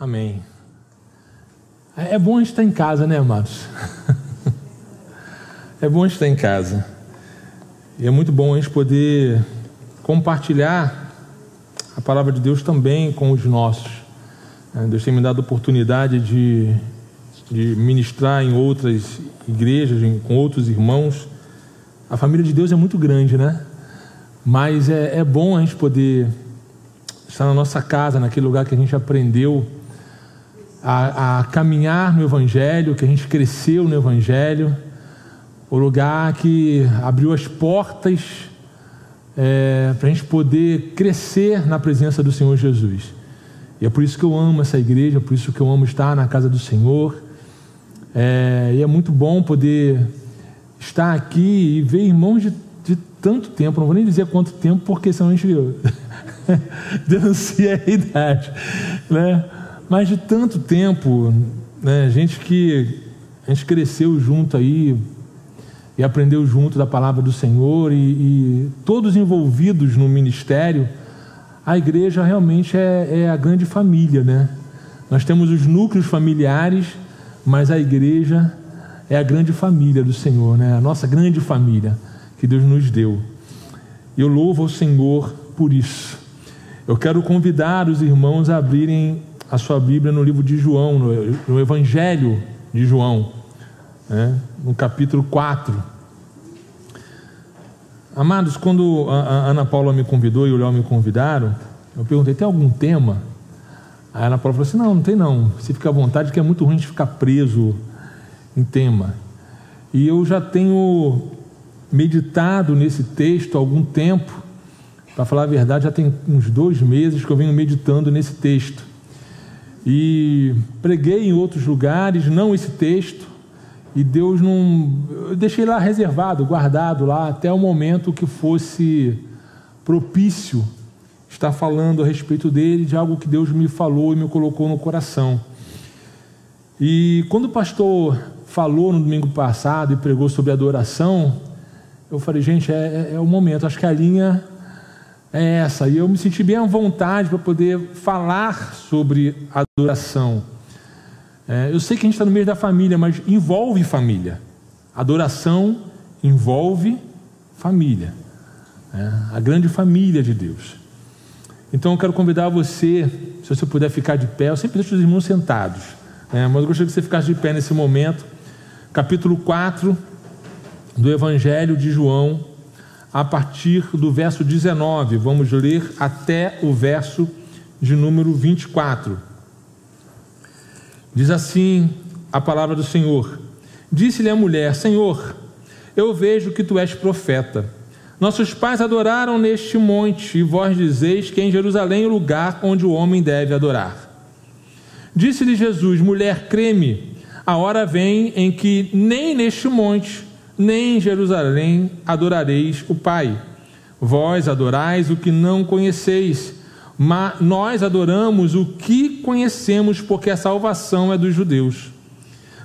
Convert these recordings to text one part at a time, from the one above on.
Amém. É bom a gente estar em casa, né, amados? é bom a gente estar em casa. E é muito bom a gente poder compartilhar a palavra de Deus também com os nossos. É, Deus tem me dado a oportunidade de, de ministrar em outras igrejas, com outros irmãos. A família de Deus é muito grande, né? Mas é, é bom a gente poder estar na nossa casa, naquele lugar que a gente aprendeu a, a caminhar no Evangelho, que a gente cresceu no Evangelho, o lugar que abriu as portas é, para a gente poder crescer na presença do Senhor Jesus. E é por isso que eu amo essa igreja, é por isso que eu amo estar na casa do Senhor. É, e é muito bom poder estar aqui e ver irmãos de, de tanto tempo, não vou nem dizer quanto tempo, porque senão a gente denuncia a idade, né? Mas de tanto tempo, né? Gente que a gente cresceu junto aí e aprendeu junto da palavra do Senhor e, e todos envolvidos no ministério, a igreja realmente é, é a grande família, né? Nós temos os núcleos familiares, mas a igreja é a grande família do Senhor, né? A nossa grande família que Deus nos deu. Eu louvo ao Senhor por isso. Eu quero convidar os irmãos a abrirem a sua Bíblia no livro de João, no, no Evangelho de João, né? no capítulo 4. Amados, quando a, Ana Paula me convidou e o Léo me convidaram, eu perguntei: tem algum tema? A Ana Paula falou assim: não, não tem não. Você fica à vontade, que é muito ruim de ficar preso em tema. E eu já tenho meditado nesse texto há algum tempo. Para falar a verdade, já tem uns dois meses que eu venho meditando nesse texto. E preguei em outros lugares, não esse texto, e Deus não. Eu deixei lá reservado, guardado lá, até o momento que fosse propício estar falando a respeito dele, de algo que Deus me falou e me colocou no coração. E quando o pastor falou no domingo passado e pregou sobre adoração, eu falei, gente, é, é, é o momento, acho que a linha é essa. E eu me senti bem à vontade para poder falar sobre adoração. É, eu sei que a gente está no meio da família, mas envolve família. Adoração envolve família. É, a grande família de Deus. Então eu quero convidar você, se você puder ficar de pé, eu sempre deixo os irmãos sentados, é, mas eu gostaria que você ficasse de pé nesse momento. Capítulo 4 do Evangelho de João, a partir do verso 19. Vamos ler até o verso de número 24. Diz assim a palavra do Senhor: Disse-lhe a mulher: Senhor, eu vejo que tu és profeta. Nossos pais adoraram neste monte, e vós dizeis que é em Jerusalém o lugar onde o homem deve adorar. Disse-lhe Jesus: Mulher, creme, a hora vem em que nem neste monte nem em Jerusalém adorareis o Pai. Vós adorais o que não conheceis, mas nós adoramos o que conhecemos, porque a salvação é dos judeus.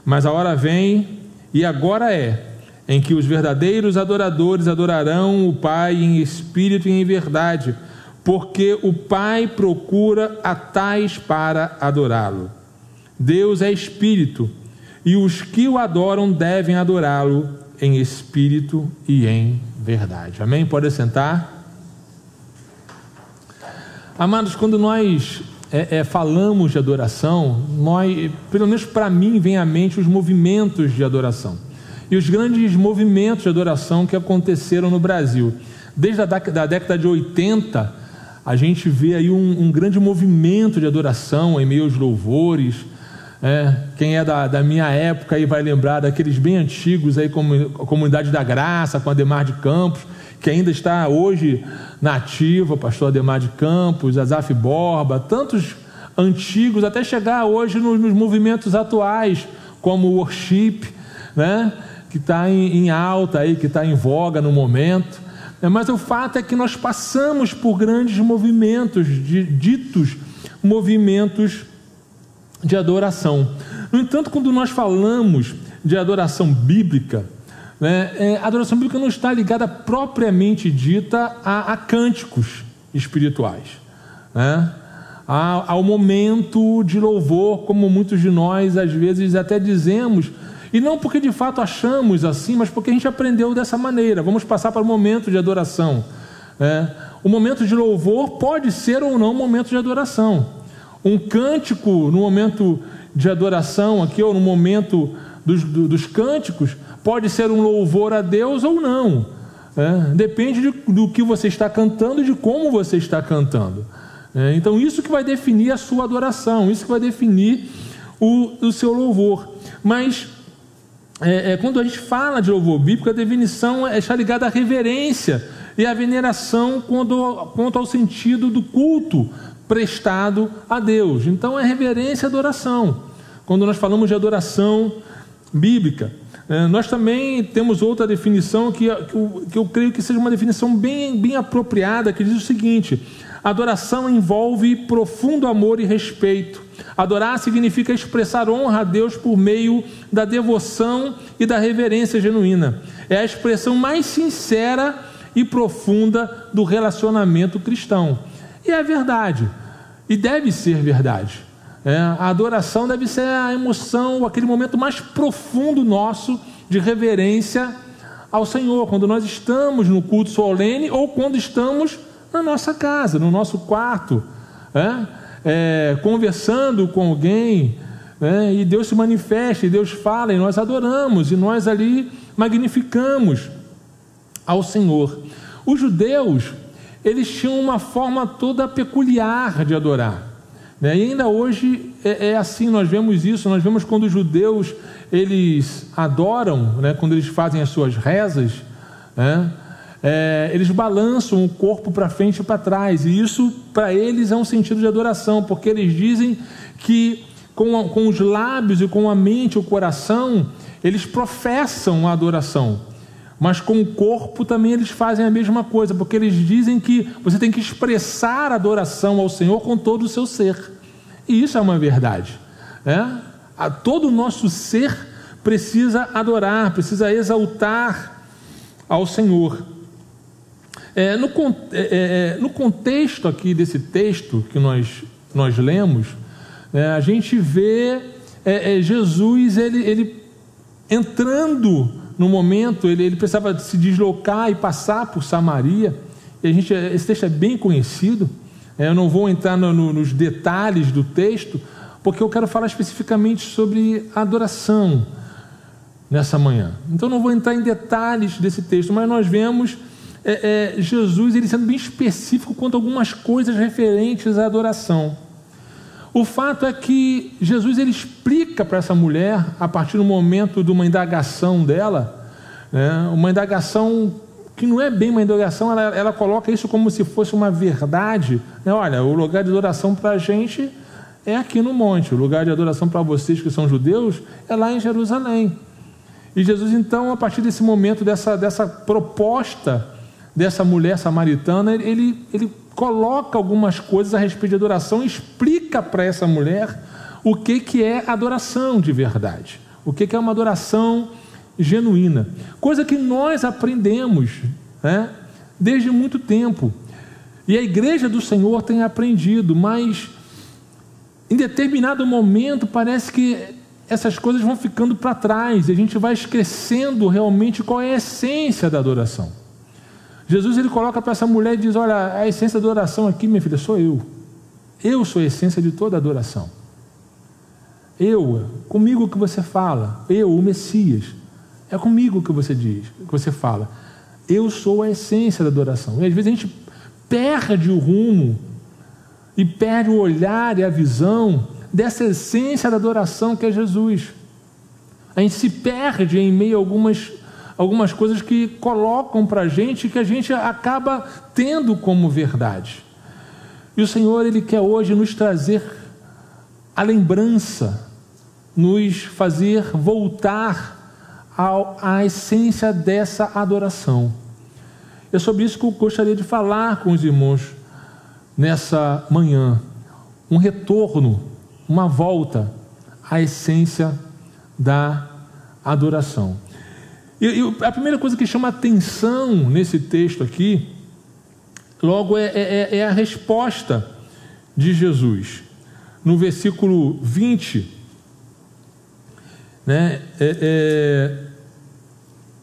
Mas a hora vem, e agora é, em que os verdadeiros adoradores adorarão o Pai em espírito e em verdade, porque o Pai procura a tais para adorá-lo. Deus é espírito, e os que o adoram devem adorá-lo em espírito e em verdade. Amém? Pode sentar. Amados, quando nós é, é, falamos de adoração, nós, pelo menos para mim, vem à mente os movimentos de adoração. E os grandes movimentos de adoração que aconteceram no Brasil. Desde a da década de 80, a gente vê aí um, um grande movimento de adoração em meio aos louvores, é, quem é da, da, minha época aí vai lembrar daqueles bem antigos aí, como a Comunidade da Graça, com Ademar de Campos, que ainda está hoje na ativa, pastor Ademar de Campos, Azaf Borba, tantos antigos, até chegar hoje nos, nos movimentos atuais, como o worship, né? que está em, em, alta aí, que está em voga no momento. É, mas o fato é que nós passamos por grandes movimentos, de, ditos movimentos de adoração. No entanto, quando nós falamos de adoração bíblica, né, é, a adoração bíblica não está ligada propriamente dita a, a cânticos espirituais. Né? ao momento de louvor, como muitos de nós às vezes até dizemos, e não porque de fato achamos assim, mas porque a gente aprendeu dessa maneira. Vamos passar para o momento de adoração. É, o momento de louvor pode ser ou não um momento de adoração. Um cântico no momento de adoração aqui, ou no momento dos, dos cânticos, pode ser um louvor a Deus ou não. É, depende de, do que você está cantando e de como você está cantando. É, então, isso que vai definir a sua adoração, isso que vai definir o, o seu louvor. Mas, é, é quando a gente fala de louvor bíblico, a definição é, está ligada à reverência e à veneração quanto, quanto ao sentido do culto prestado a Deus. Então, é reverência e adoração. Quando nós falamos de adoração bíblica. É, nós também temos outra definição que, eu, que eu creio que seja uma definição bem, bem apropriada, que diz o seguinte: adoração envolve profundo amor e respeito. Adorar significa expressar honra a Deus por meio da devoção e da reverência genuína. É a expressão mais sincera e profunda do relacionamento cristão. E é verdade, e deve ser verdade. É, a adoração deve ser a emoção, aquele momento mais profundo nosso de reverência ao Senhor, quando nós estamos no culto solene ou quando estamos na nossa casa, no nosso quarto, é? É, conversando com alguém, é, e Deus se manifesta, e Deus fala, e nós adoramos, e nós ali magnificamos ao Senhor. Os judeus, eles tinham uma forma toda peculiar de adorar. Né? E ainda hoje é, é, assim, nós vemos isso, nós vemos quando os judeus eles adoram, né? quando eles fazem as suas rezas, né? é, eles balançam o corpo para frente e para trás, e isso para eles é um sentido de adoração, porque eles dizem que com, com os lábios e com a mente, o coração, eles professam a adoração, mas com o corpo também eles fazem a mesma coisa, porque eles dizem que você tem que expressar adoração ao Senhor com todo o seu ser. E isso é uma verdade. Né? Todo o nosso ser precisa adorar, precisa exaltar ao Senhor. É, no, é, é, é, no, contexto aqui desse texto que nós, nós lemos, é, a gente vê é, Jesus ele, ele, entrando no momento, ele, ele, precisava se deslocar e passar por Samaria. E a gente, esse texto é bem conhecido. É, eu não vou entrar no, no, nos detalhes do texto, porque eu quero falar especificamente sobre adoração nessa manhã. Então não vou entrar em detalhes desse texto, mas nós vemos é, é, Jesus ele sendo bem específico quanto a algumas coisas referentes à adoração. O fato é que Jesus ele explica para essa mulher, a partir do momento de uma indagação dela, né, uma indagação que não é bem uma indagação, ela, ela coloca isso como se fosse uma verdade. Né? Olha, o lugar de adoração para a gente é aqui no monte, o lugar de adoração para vocês que são judeus é lá em Jerusalém. E Jesus, então, a partir desse momento, dessa, dessa proposta dessa mulher samaritana, ele, ele coloca algumas coisas a respeito de adoração, explica para essa mulher o que, que é adoração de verdade, o que, que é uma adoração genuína. Coisa que nós aprendemos né, desde muito tempo. E a igreja do Senhor tem aprendido, mas em determinado momento parece que essas coisas vão ficando para trás e a gente vai esquecendo realmente qual é a essência da adoração. Jesus ele coloca para essa mulher e diz: Olha, a essência da adoração aqui, minha filha, sou eu. Eu sou a essência de toda adoração. Eu, comigo que você fala, eu, o Messias. É comigo que você diz, que você fala. Eu sou a essência da adoração. E às vezes a gente perde o rumo e perde o olhar e a visão dessa essência da adoração que é Jesus. A gente se perde em meio a algumas, algumas coisas que colocam para a gente que a gente acaba tendo como verdade. E o Senhor, Ele quer hoje nos trazer a lembrança, nos fazer voltar à essência dessa adoração. É sobre isso que eu gostaria de falar com os irmãos nessa manhã. Um retorno, uma volta à essência da adoração. E, e a primeira coisa que chama atenção nesse texto aqui, logo é, é, é a resposta de Jesus. No versículo 20, né, é, é,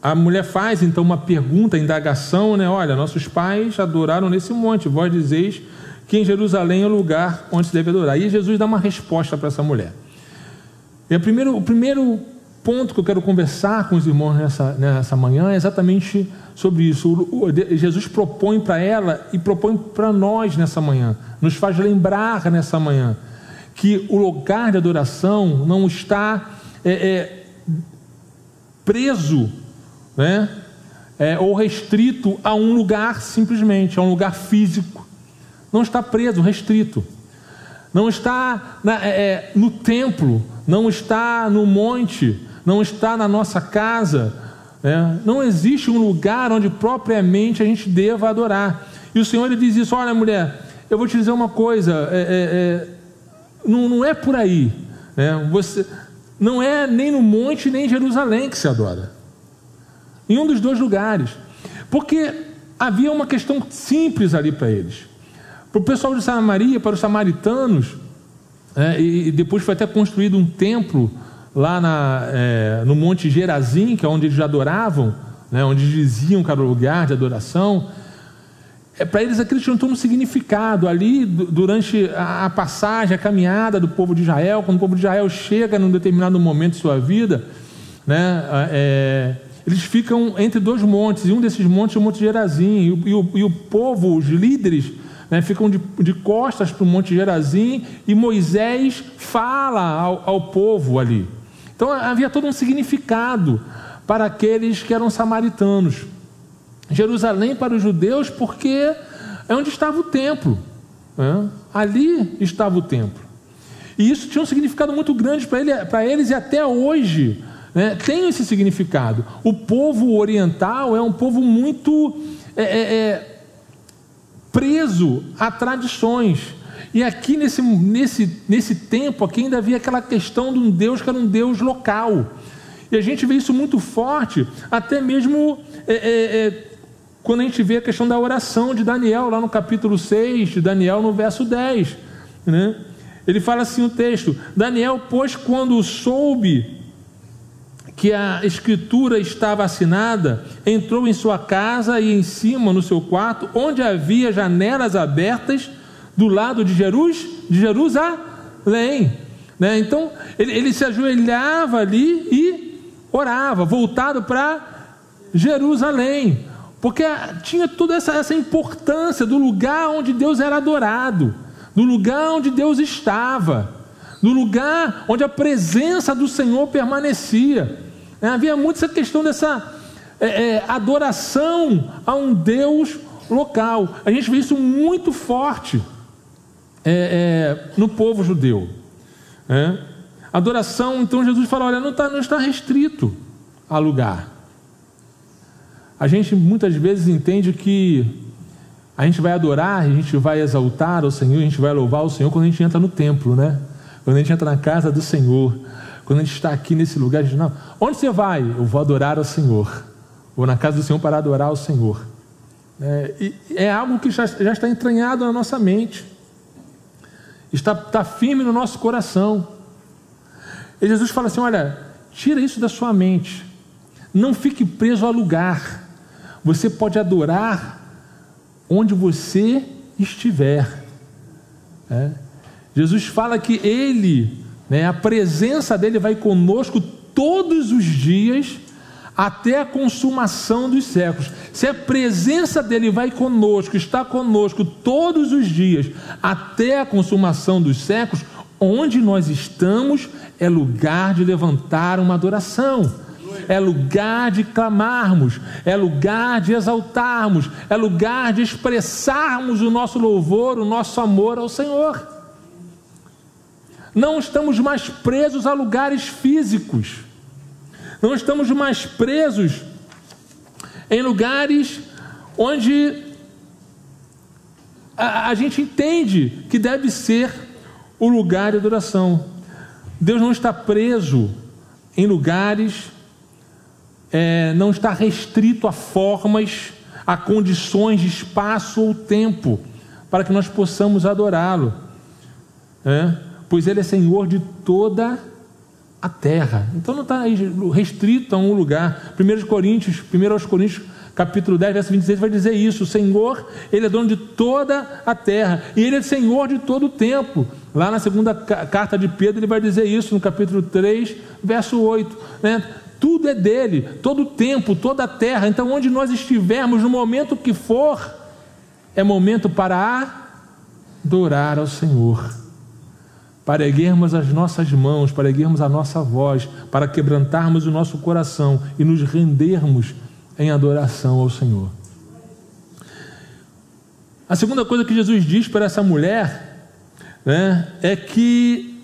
a mulher faz então uma pergunta, indagação, né? Olha, nossos pais adoraram nesse monte, vós dizeis que em Jerusalém é o lugar onde se deve adorar. E Jesus dá uma resposta para essa mulher. E primeiro, o primeiro ponto que eu quero conversar com os irmãos nessa, nessa manhã é exatamente sobre isso. Jesus propõe para ela e propõe para nós nessa manhã, nos faz lembrar nessa manhã que o lugar de adoração não está é, é, preso né? É, ou restrito a um lugar simplesmente, a um lugar físico. Não está preso, restrito. Não está na, é, é, no templo, não está no monte, não está na nossa casa. Né? Não existe um lugar onde propriamente a gente deva adorar. E o Senhor ele diz isso: olha, mulher, eu vou te dizer uma coisa, é, é, é não, não, é por aí. Né? Você, não é nem no monte nem em Jerusalém que se adora em um dos dois lugares, porque havia uma questão simples ali para eles. Para o pessoal de Samaria, para os samaritanos, é, e depois foi até construído um templo lá na, é, no Monte Gerazim, que é onde eles adoravam, né, onde diziam que era o lugar de adoração. É, para eles aquilo tinha um significado ali durante a, passagem, a caminhada do povo de Israel, quando o povo de Israel chega num determinado momento de sua vida, né, é, eles ficam entre dois montes, e um desses montes é o Monte Gerazim, e o, e o, e o povo, os líderes, né, ficam de, de costas para o Monte Gerazim, e Moisés fala ao, ao povo ali. Então havia todo um significado para aqueles que eram samaritanos. Jerusalém para os judeus, porque é onde estava o templo. Né? Ali estava o templo. E isso tinha um significado muito grande para ele, eles, e até hoje né, tem esse significado. O povo oriental é um povo muito é, é, é, preso a tradições. E aqui nesse, nesse, nesse tempo aqui ainda havia aquela questão de um Deus que era um Deus local. E a gente vê isso muito forte, até mesmo é, é, é quando a gente vê a questão da oração de Daniel, lá no capítulo 6, de Daniel no verso 10. Né? Ele fala assim o texto: Daniel, pois, quando soube que a escritura estava assinada, entrou em sua casa e em cima no seu quarto, onde havia janelas abertas do lado de, Jerus, de Jerusalém. Né? Então ele, ele se ajoelhava ali e orava, voltado para Jerusalém, porque tinha toda essa, essa importância do lugar onde Deus era adorado, do lugar onde Deus estava, do lugar onde a presença do Senhor permanecia. É, havia muito essa questão dessa é, é, adoração a um Deus local. A gente vê isso muito forte é, é no povo judeu. É. Adoração, então Jesus fala: olha, não, tá, não está restrito a lugar. A gente muitas vezes entende que a gente vai adorar, a gente vai exaltar o Senhor, a gente vai louvar o Senhor quando a gente entra no templo, né? Quando a gente entra na casa do Senhor. Quando a gente está aqui nesse lugar, a gente não. Onde você vai? Eu vou adorar ao Senhor. Vou na casa do Senhor para adorar ao Senhor. É, é algo que já, já, está entranhado na nossa mente, está, está firme no nosso coração. E Jesus fala assim: olha, tira isso da sua mente, não fique preso a lugar. Você pode adorar onde você estiver. É. Jesus fala que Ele né? A presença dele vai conosco todos os dias até a consumação dos séculos. Se a presença dele vai conosco, está conosco todos os dias até a consumação dos séculos, onde nós estamos é lugar de levantar uma adoração. É lugar de clamarmos, é lugar de exaltarmos, é lugar de expressarmos o nosso louvor, o nosso amor ao Senhor. Não estamos mais presos a lugares físicos. Não estamos mais presos em lugares onde a, a gente entende que deve ser o lugar de adoração. Deus não está preso em lugares, é, não está restrito a formas, a condições de espaço ou tempo para que nós possamos adorá-lo. é? pois Ele é Senhor de toda a terra. Então não está restrito a um lugar. 1 Coríntios, 1 aos Coríntios, capítulo 10, verso 26, vai dizer isso: o Senhor, Ele é dono de toda a terra, e Ele é Senhor de todo o tempo. Lá na segunda carta de Pedro, ele vai dizer isso, no capítulo 3, verso 8. Né? Tudo é dele, todo o tempo, toda a terra. Então, onde nós estivermos, no momento que for, é momento para adorar ao Senhor, para erguermos as nossas mãos, para erguermos a nossa voz, para quebrantarmos o nosso coração e nos rendermos em adoração ao Senhor. A segunda coisa que Jesus diz para essa mulher né, é que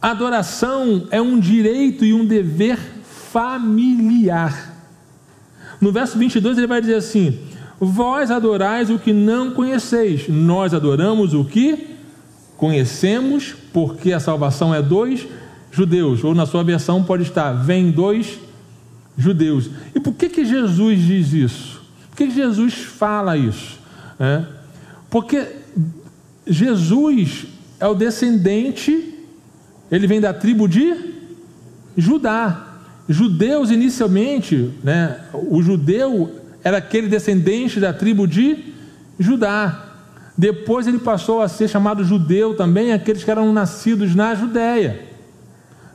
adoração é um direito e um dever familiar. No verso 22 ele vai dizer assim: Vós adorais o que não conheceis, nós adoramos o que conhecemos, porque a salvação é dos judeus, ou na sua versão pode estar, vem dos judeus. E por que, que Jesus diz isso? Por que, que Jesus fala isso? É? Porque Jesus é o descendente, ele vem da tribo de Judá. Judeus inicialmente, né, o judeu era aquele descendente da tribo de Judá. Depois ele passou a ser chamado judeu também, aqueles que eram nascidos na Judéia.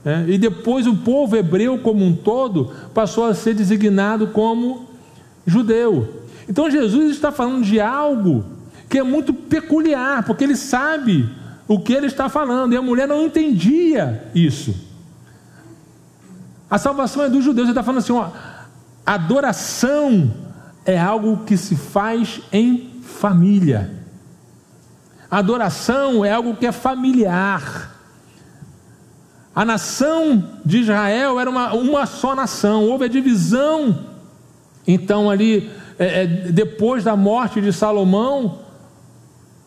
É, e depois o povo hebreu como um todo passou a ser designado como judeu. Então Jesus está falando de algo que é muito peculiar, porque ele sabe o que ele está falando, e a mulher não entendia isso. A salvação é dos judeus, ele está falando assim: ó, adoração é algo que se faz em família. Adoração é algo que é familiar. A nação de Israel era uma, uma só nação, houve a divisão. Então, ali, é, é, depois da morte de Salomão,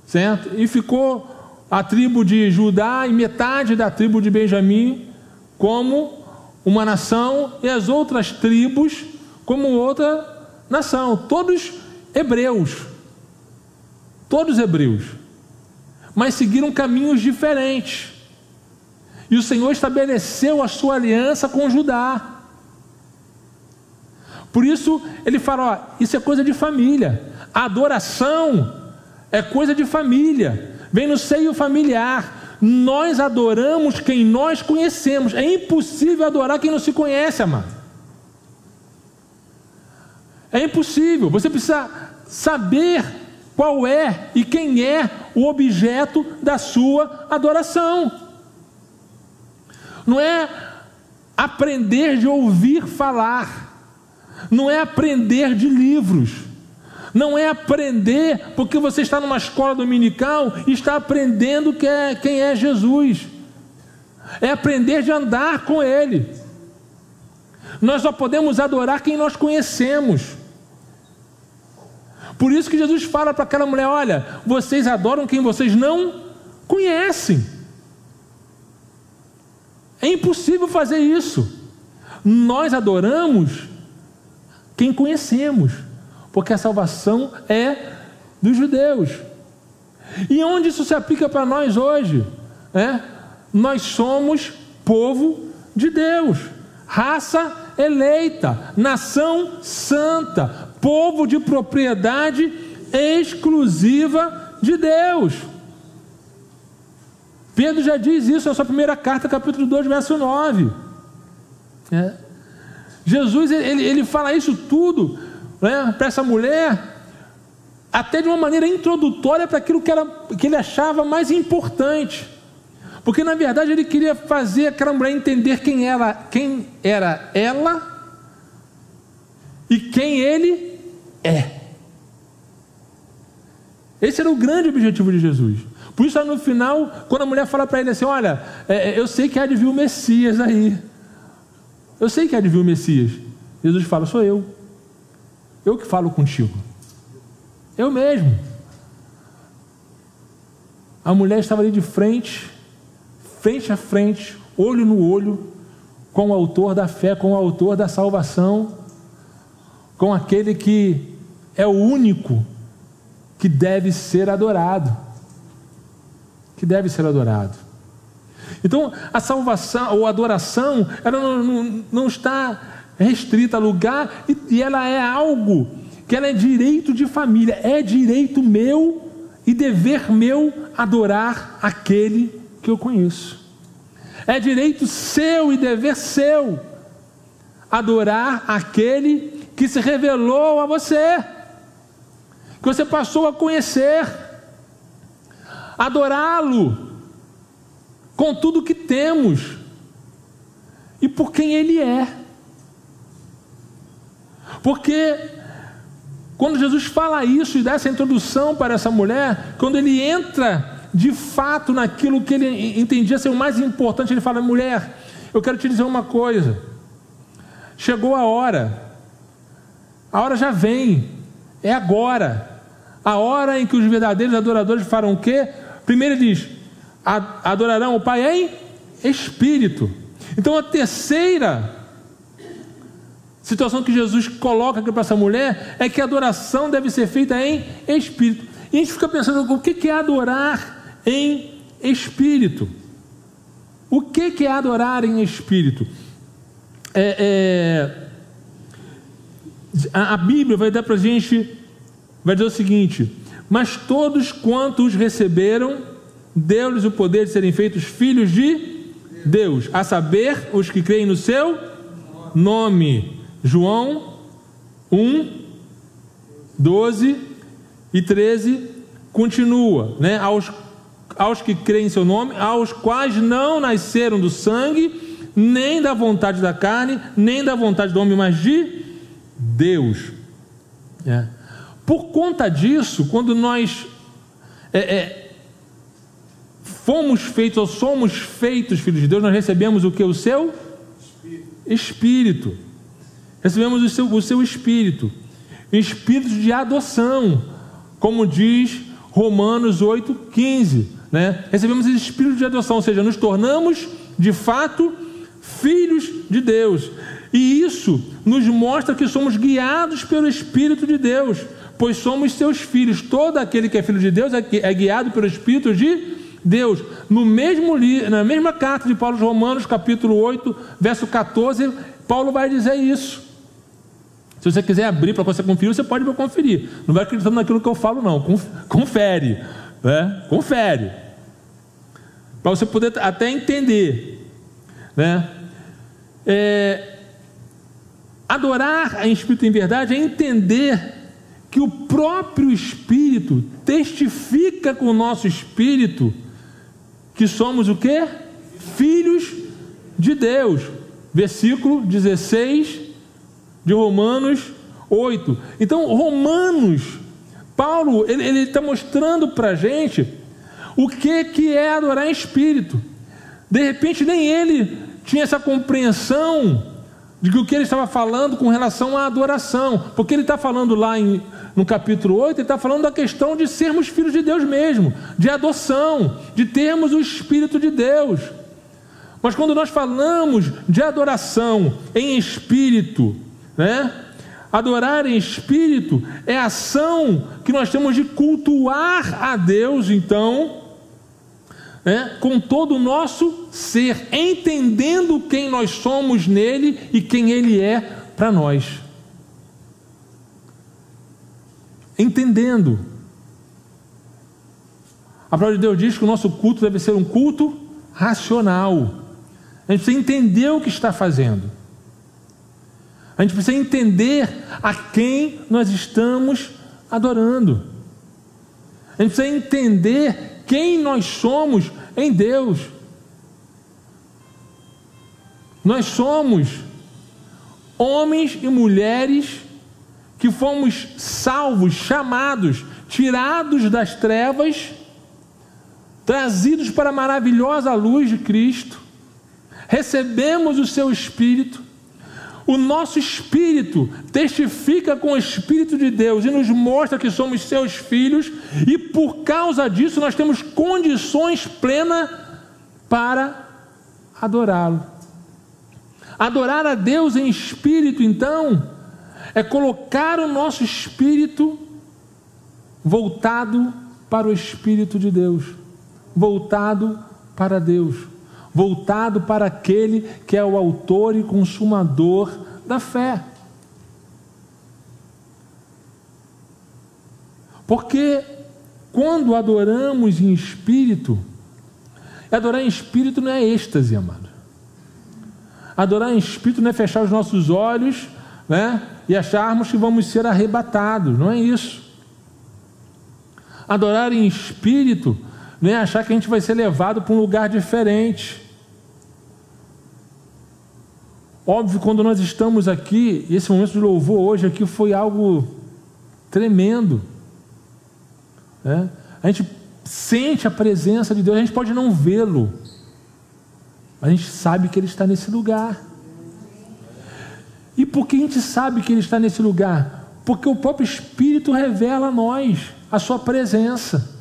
certo? E ficou a tribo de Judá e metade da tribo de Benjamim como uma nação, e as outras tribos como outra nação, todos hebreus. Todos hebreus. Mas seguiram caminhos diferentes. E o Senhor estabeleceu a sua aliança com Judá. Por isso ele fala: ó, isso é coisa de família. A adoração é coisa de família. Vem no seio familiar. Nós adoramos quem nós conhecemos. É impossível adorar quem não se conhece, amado. É impossível. Você precisa saber qual é e quem é o objeto da sua adoração. Não é aprender de ouvir falar, não é aprender de livros, não é aprender porque você está numa escola dominical e está aprendendo que é, quem é Jesus, é aprender de andar com Ele. Nós só podemos adorar quem nós conhecemos. Por isso que Jesus fala para aquela mulher: olha, vocês adoram quem vocês não conhecem. É impossível fazer isso. Nós adoramos quem conhecemos, porque a salvação é dos judeus. E onde isso se aplica para nós hoje? É? Nós somos povo de Deus, raça eleita, nação santa, povo de propriedade exclusiva de Deus. Pedro já diz isso na sua primeira carta, capítulo 2, verso 9. É. Jesus ele, ele fala isso tudo né, para essa mulher, até de uma maneira introdutória para aquilo que, era, que ele achava mais importante. Porque na verdade ele queria fazer aquela mulher entender quem, ela, quem era ela e quem ele é. Esse era o grande objetivo de Jesus. Por isso, no final, quando a mulher fala para ele assim: Olha, é, é, eu sei que há de vir o Messias aí. Eu sei que há de vir o Messias. Jesus fala: Sou eu. Eu que falo contigo. Eu mesmo. A mulher estava ali de frente, frente a frente, olho no olho, com o autor da fé, com o autor da salvação, com aquele que é o único que deve ser adorado. que deve ser adorado. Então, a salvação ou adoração, ela não, não, não está restrita a lugar e, e ela é algo que ela é direito de família, é direito meu e dever meu adorar aquele que eu conheço. É direito seu e dever seu adorar aquele que se revelou a você, que você passou a conhecer, adorá-lo com tudo que temos e por quem Ele é. Porque quando Jesus fala isso e dá essa introdução para essa mulher, quando ele entra de fato naquilo que ele entendia ser o mais importante, ele fala: mulher, eu quero te dizer uma coisa. Chegou a hora, a hora já vem, é agora. A hora em que os verdadeiros adoradores farão o quê? Primeiro ele diz: adorarão o Pai em espírito. Então a terceira situação que Jesus coloca aqui para essa mulher é que a adoração deve ser feita em espírito. E a gente fica pensando o que é adorar em espírito? O que é adorar em espírito? É, é, a, a Bíblia vai dar para a gente, vai dizer o seguinte: mas todos quantos receberam deu-lhes o poder de serem feitos filhos de Deus, a saber, os que creem no seu nome. João 1, 12 e 13 continua, né? Aos, aos que creem em seu nome, aos quais não nasceram do sangue, nem da vontade da carne, nem da vontade do homem, mas de Deus. É. Por conta disso, quando nós é, é, fomos feitos ou somos feitos filhos de Deus, nós recebemos o que? O seu Espírito. espírito. Recebemos o seu, o seu Espírito. Espírito de adoção, como diz Romanos 8,15. Né? Recebemos esse Espírito de adoção, ou seja, nos tornamos de fato filhos de Deus. E isso nos mostra que somos guiados pelo Espírito de Deus, pois somos seus filhos. Todo aquele que é filho de Deus é, é guiado pelo Espírito de Deus, no mesmo na mesma carta de Paulo aos Romanos, capítulo 8, verso 14, Paulo vai dizer isso. Se você quiser abrir para você conferir, você pode conferir. Não vai acreditando naquilo que eu falo, não. Confere. Né? Confere. Para você poder até entender. Né? É, adorar em espírito em verdade é entender que o próprio Espírito testifica com o nosso espírito que somos o que? Filhos de Deus. Versículo 16 de Romanos 8. Então, Romanos, Paulo, ele está mostrando para a gente o que, que é adorar em espírito. De repente, nem ele tinha essa compreensão de que o que ele estava falando com relação à adoração, porque ele está falando lá em, no capítulo 8, ele está falando da questão de sermos filhos de Deus mesmo, de adoção, de termos o Espírito de Deus. Mas quando nós falamos de adoração em espírito, né? Adorar em espírito é a ação que nós temos de cultuar a Deus, então, né? com todo o nosso ser, entendendo quem nós somos nele e quem ele é para nós. entendendo. A palavra de Deus diz que o nosso culto deve ser um culto racional. A gente precisa entender o que está fazendo. A gente precisa entender a quem nós estamos adorando. A gente precisa entender quem nós somos em Deus. Nós somos homens e mulheres que fomos salvos, chamados, tirados das trevas, trazidos para a maravilhosa luz de Cristo, recebemos o seu Espírito, o nosso Espírito testifica com o Espírito de Deus e nos mostra que somos seus filhos, e por causa disso nós temos condições plenas para adorá-lo. Adorar a Deus em espírito, então, é colocar o nosso espírito voltado para o Espírito de Deus. voltado para Deus, voltado para aquele que é o autor e consumador da fé. Porque quando adoramos em espírito, adorar em espírito não é êxtase, amado. Adorar em espírito não é fechar os nossos olhos né, e acharmos que vamos ser arrebatados, não é isso. Adorar em espírito não é achar que a gente vai ser levado para um lugar diferente. Óbvio, quando nós estamos aqui, esse momento de louvor hoje aqui foi algo tremendo. Né? A gente sente a presença de Deus, a gente pode não vê-lo, a gente sabe que Ele está nesse lugar. E por que a gente sabe que Ele está nesse lugar? Porque o próprio Espírito revela a nós a Sua presença.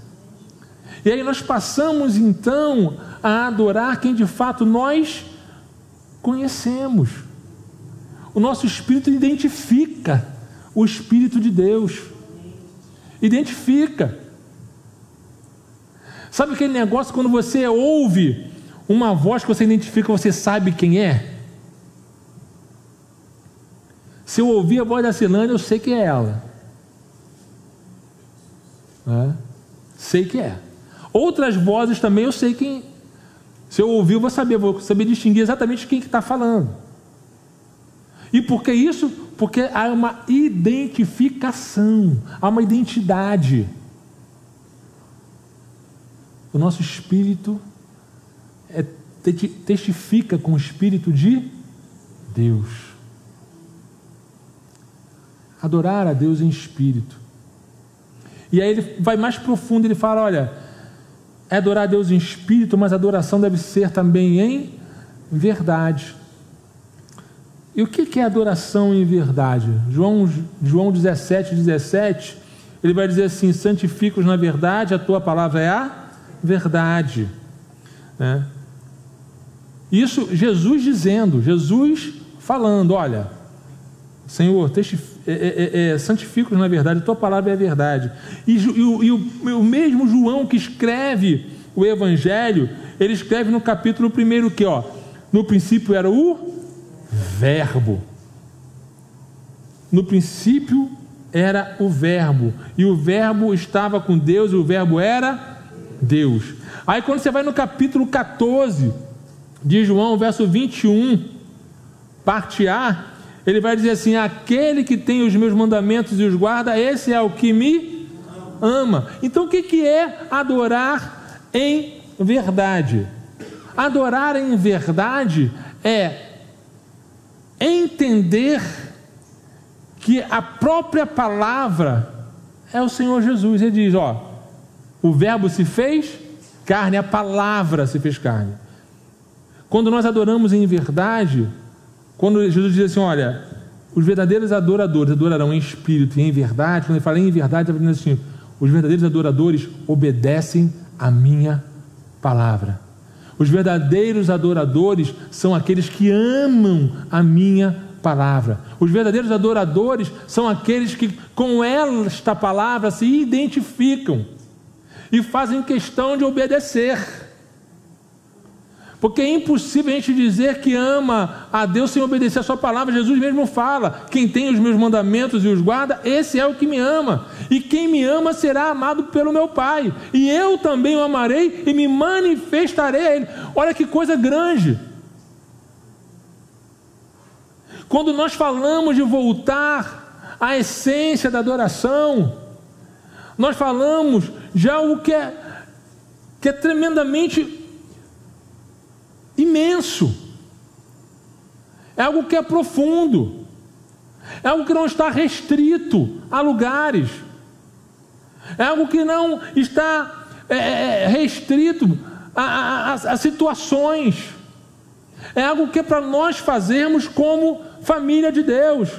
E aí nós passamos então a adorar quem de fato nós conhecemos. O nosso espírito identifica o Espírito de Deus. Identifica. Sabe aquele negócio quando você ouve uma voz que você identifica, você sabe quem é? Se eu ouvir a voz da Silânia, eu sei que é ela. É? Sei que é. Outras vozes também eu sei quem. Se eu ouvir, eu vou saber, vou saber distinguir exatamente quem que está falando. E por que isso? Porque há uma identificação, há uma identidade. O nosso espírito é, testifica com o espírito de Deus. Adorar a Deus em espírito. E aí ele vai mais profundo, ele fala: olha, é adorar a Deus em espírito, mas a adoração deve ser também em verdade. E o que é adoração em verdade? João, João 17, 17, ele vai dizer assim: santifica-os na verdade, a tua palavra é a verdade. Né? Isso Jesus dizendo, Jesus falando: olha, Senhor, é, é, é, é santifica-os na verdade, tua palavra é a verdade. E, e, o, e, o, mesmo João que escreve o Evangelho, ele escreve no capítulo 1 que, ó, no princípio era o Verbo. No princípio era o Verbo, e o Verbo estava com Deus, e o Verbo era Deus. Aí quando você vai no capítulo 14 de João, verso 21, parte A, ele vai dizer assim: aquele que tem os meus mandamentos e os guarda, esse é o que me ama. Então o que, que é adorar em verdade? Adorar em verdade é entender que a própria palavra é o Senhor Jesus. Ele diz: ó, o Verbo se fez carne, a palavra se fez carne. Quando nós adoramos em verdade, quando Jesus diz assim: Olha, os verdadeiros adoradores adorarão em espírito e em verdade, quando ele fala em verdade, ele está dizendo assim: os verdadeiros adoradores obedecem a minha palavra. Os verdadeiros adoradores são aqueles que amam a minha palavra. Os verdadeiros adoradores são aqueles que, com esta palavra, se identificam e fazem questão de obedecer. Porque é impossível a gente dizer que ama a Deus sem obedecer a Sua palavra. Jesus mesmo fala: quem tem os meus mandamentos e os guarda, esse é o que me ama. E quem me ama será amado pelo meu Pai. E eu também o amarei e me manifestarei a Ele. Olha que coisa grande. Quando nós falamos de voltar à essência da adoração, nós falamos de algo que é, que é tremendamente imenso, é algo que é profundo, é algo que não está restrito a lugares, é algo que não está é, é, é restrito a, a, a situações, é algo que é para nós fazermos como família de Deus.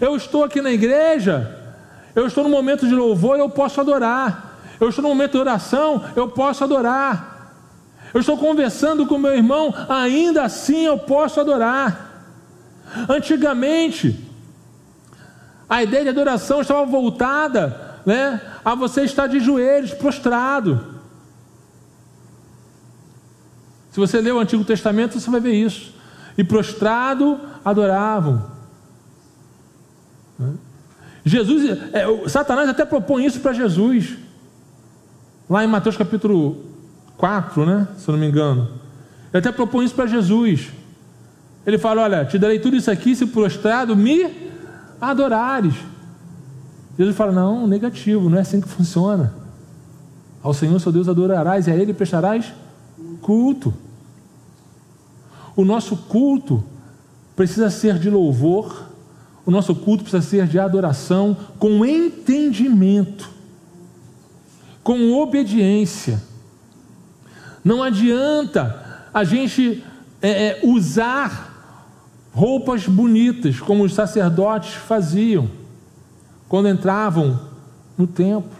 Eu estou aqui na igreja, eu estou no momento de louvor, eu posso adorar. Eu estou no momento de oração, eu posso adorar. Eu estou conversando com meu irmão, ainda assim eu posso adorar. Antigamente, a ideia de adoração estava voltada né, a você estar de joelhos, prostrado. Se você ler o Antigo Testamento, você vai ver isso. E prostrado adoravam. Jesus, é, Satanás até propõe isso para Jesus. Lá em Mateus capítulo 4, né? Se eu não me engano. Ele até propõe isso para Jesus. Ele fala: Olha, te darei tudo isso aqui se prostrado me adorares. Jesus fala: Não, negativo, não é assim que funciona. Ao Senhor seu Deus adorarás e a Ele prestarás culto. O nosso culto precisa ser de louvor, o nosso culto precisa ser de adoração com entendimento, com obediência. Não adianta a gente é, é, usar roupas bonitas, como os sacerdotes faziam quando entravam no templo.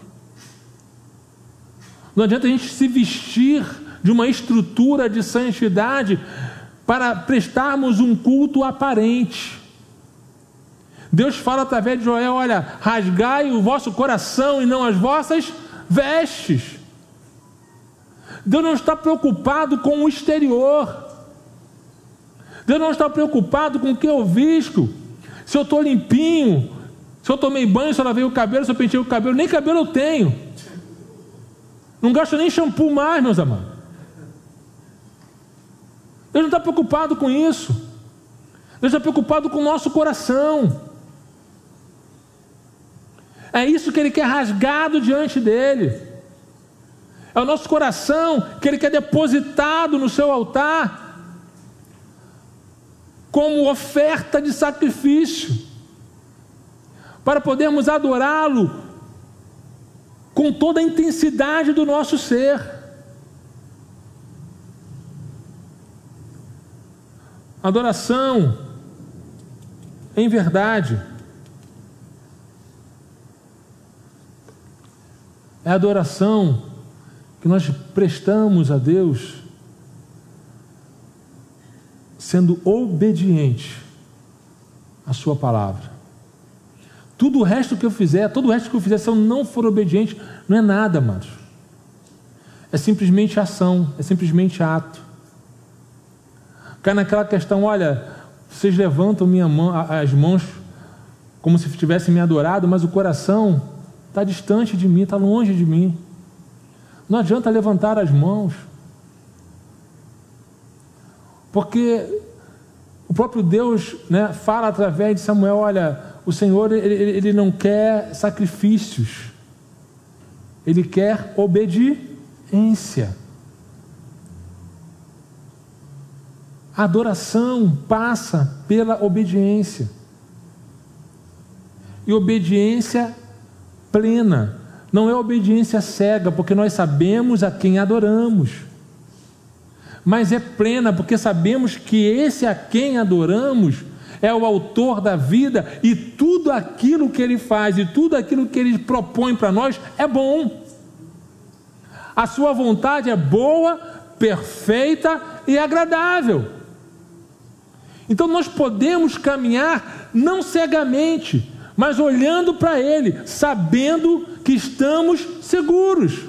Não adianta a gente se vestir de uma estrutura de santidade para prestarmos um culto aparente. Deus fala através de Joel: olha, rasgai o vosso coração e não as vossas vestes. Deus não está preocupado com o exterior. Deus não está preocupado com o que eu visto. Se eu estou limpinho, se eu tomei banho, se eu lavei o cabelo, se eu pentei o cabelo, nem cabelo eu tenho. Não gasto nem shampoo mais, meus amados. Deus não está preocupado com isso. Deus está preocupado com o nosso coração. É isso que Ele quer rasgado diante dele. É o nosso coração que Ele quer depositado no seu altar como oferta de sacrifício, para podermos adorá-lo com toda a intensidade do nosso ser. Adoração em verdade é adoração que nós prestamos a Deus sendo obediente à Sua palavra. Tudo o resto que eu fizer, todo o resto que eu fizer, se eu não for obediente, não é nada, amados. É simplesmente ação, é simplesmente ato. Cai naquela questão, olha, vocês levantam minha mão, as mãos como se tivessem me adorado, mas o coração está distante de mim, está longe de mim. Não adianta levantar as mãos, porque o próprio Deus né, fala através de Samuel: olha, o Senhor ele, ele não quer sacrifícios, ele quer obediência. A adoração passa pela obediência. E obediência plena. Não é obediência cega, porque nós sabemos a quem adoramos mas é plena, porque sabemos que esse a quem adoramos é o autor da vida e tudo aquilo que ele faz e tudo aquilo que ele propõe para nós é bom. A sua vontade é boa, perfeita e agradável. Então nós podemos caminhar não cegamente, mas olhando para Ele, sabendo que estamos seguros.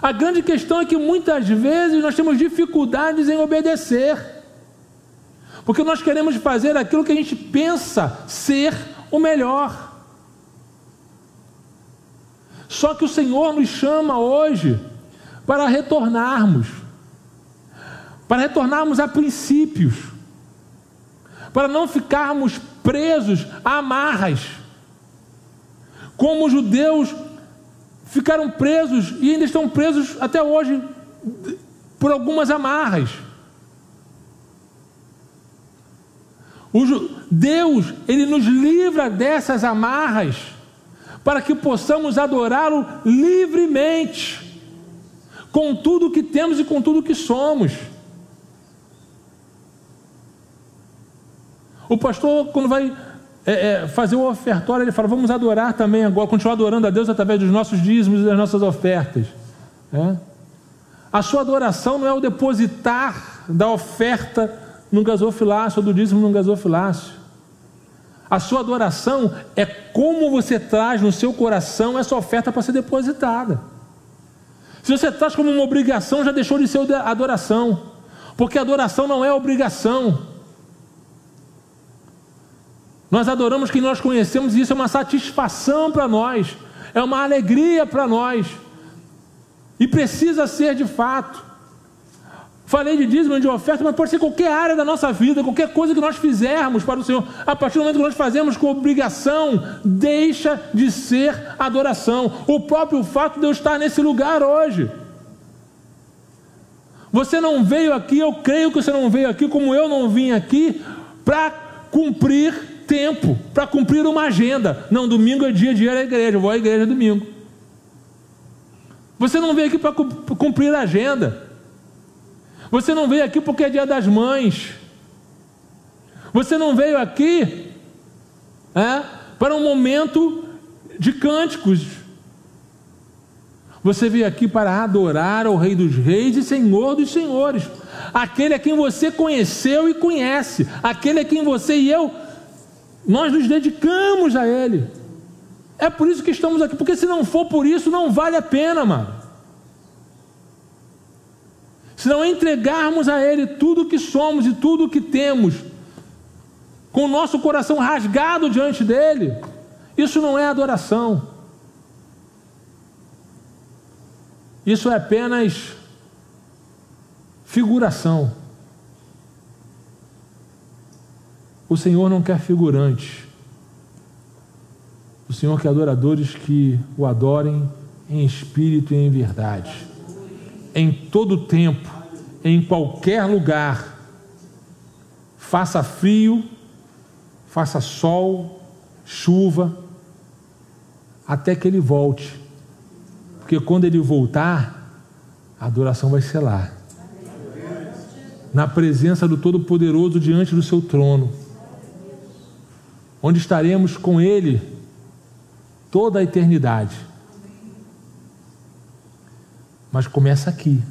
A grande questão é que muitas vezes nós temos dificuldades em obedecer, porque nós queremos fazer aquilo que a gente pensa ser o melhor. Só que o Senhor nos chama hoje para retornarmos, para retornarmos a princípios, para não ficarmos presos a amarras, como os judeus ficaram presos e ainda estão presos até hoje por algumas amarras. Deus, Ele nos livra dessas amarras para que possamos adorá-lo livremente, com tudo que temos e com tudo que somos. O pastor, quando vai é, é, fazer o ofertório, ele fala: vamos adorar também agora, continuar adorando a Deus através dos nossos dízimos e das nossas ofertas. É? A sua adoração não é o depositar da oferta no gasofilácio, ou do dízimo no gasofilácio. A sua adoração é como você traz no seu coração essa oferta para ser depositada. Se você traz como uma obrigação, já deixou de ser adoração, porque adoração não é obrigação. Nós adoramos quem nós conhecemos e isso é uma satisfação para nós, é uma alegria para nós, e precisa ser de fato. Falei de dízimo, de oferta, mas pode ser qualquer área da nossa vida, qualquer coisa que nós fizermos para o Senhor. A partir do momento que nós fazemos com obrigação, deixa de ser adoração. O próprio fato de eu estar nesse lugar hoje. Você não veio aqui, eu creio que você não veio aqui, como eu não vim aqui, para cumprir tempo, para cumprir uma agenda. Não, domingo é dia de ir à igreja, eu vou à igreja domingo. Você não veio aqui para cumprir a agenda. Você não veio aqui porque é dia das mães. Você não veio aqui é, para um momento de cânticos. Você veio aqui para adorar ao Rei dos Reis e Senhor dos Senhores, aquele a quem você conheceu e conhece, aquele a quem você e eu, nós nos dedicamos a Ele. É por isso que estamos aqui, porque se não for por isso, não vale a pena, mano se não entregarmos a Ele tudo o que somos e tudo o que temos, com o nosso coração rasgado diante dEle, isso não é adoração. Isso é apenas figuração. O Senhor não quer figurantes. O Senhor quer adoradores que o adorem em espírito e em verdade em todo tempo, em qualquer lugar, faça frio, faça sol, chuva, até que ele volte. Porque quando ele voltar, a adoração vai ser lá. Na presença do Todo-Poderoso diante do seu trono. Onde estaremos com ele toda a eternidade. Mas começa aqui.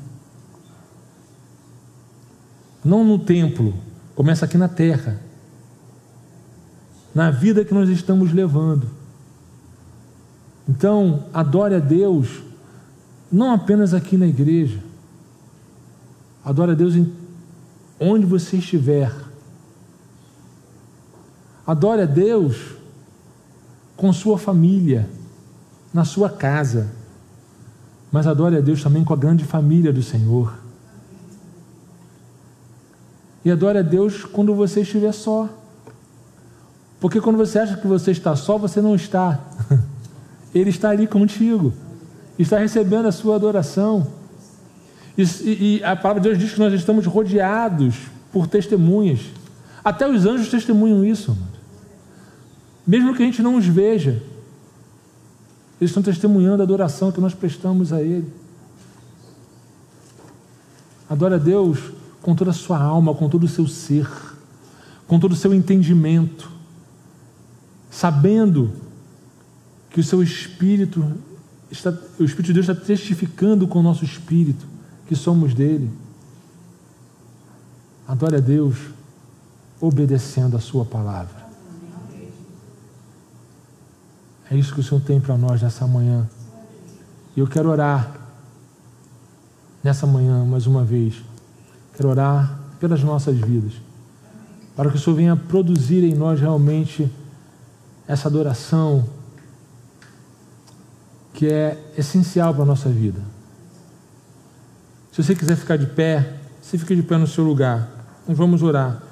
Não no templo, começa aqui na terra. Na vida que nós estamos levando. Então, adore a Deus, não apenas aqui na igreja. Adore a Deus onde você estiver. Adore a Deus com sua família, na sua casa mas adore a Deus também com a grande família do Senhor. E adore a Deus quando você estiver só. Porque quando você acha que você está só, você não está. Ele está ali contigo. Está recebendo a sua adoração. E, e, a palavra de Deus diz que nós estamos rodeados por testemunhas. Até os anjos testemunham isso. Mesmo que a gente não os veja. Eles estão testemunhando a adoração que nós prestamos a Ele. Adore a Deus com toda a sua alma, com todo o seu ser, com todo o seu entendimento, sabendo que o seu espírito está, o Espírito de Deus está testificando com o nosso espírito que somos dele. Adore a Deus obedecendo a sua palavra. É isso que o Senhor tem para nós nessa manhã. E eu quero orar nessa manhã, mais uma vez. Quero orar pelas nossas vidas. Para que o Senhor venha produzir em nós realmente essa adoração que é essencial para a nossa vida. Se você quiser ficar de pé, você fica de pé no seu lugar. Nós vamos orar.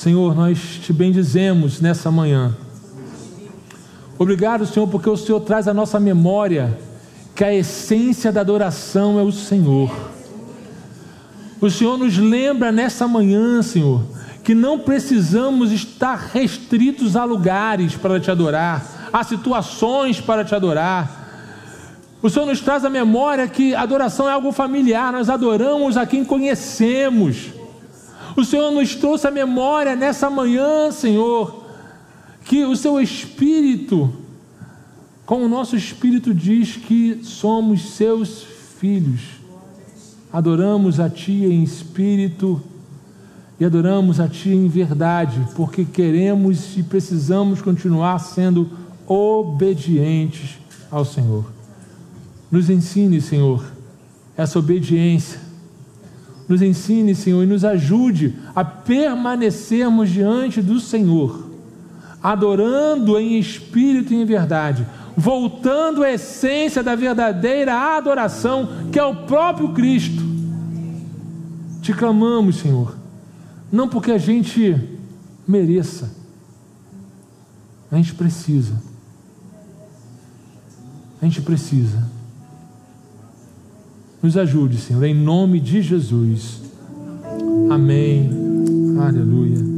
Senhor, nós te bendizemos nessa manhã. Obrigado, Senhor, porque o Senhor traz à nossa memória que a essência da adoração é o Senhor. O Senhor nos lembra nessa manhã, Senhor, que não precisamos estar restritos a lugares para te adorar, a situações para te adorar. O Senhor nos traz à memória que adoração é algo familiar, nós adoramos a quem conhecemos. O Senhor nos trouxe a memória nessa manhã, Senhor, que o seu espírito, como o nosso espírito diz que somos seus filhos, adoramos a Ti em espírito e adoramos a Ti em verdade, porque queremos e precisamos continuar sendo obedientes ao Senhor. Nos ensine, Senhor, essa obediência. Nos ensine, Senhor, e nos ajude a permanecermos diante do Senhor, adorando em espírito e em verdade, voltando à essência da verdadeira adoração, que é o próprio Cristo. Te clamamos, Senhor, não porque a gente mereça, a gente precisa. A gente precisa. Nos ajude, Senhor, em nome de Jesus. Amém. Aleluia.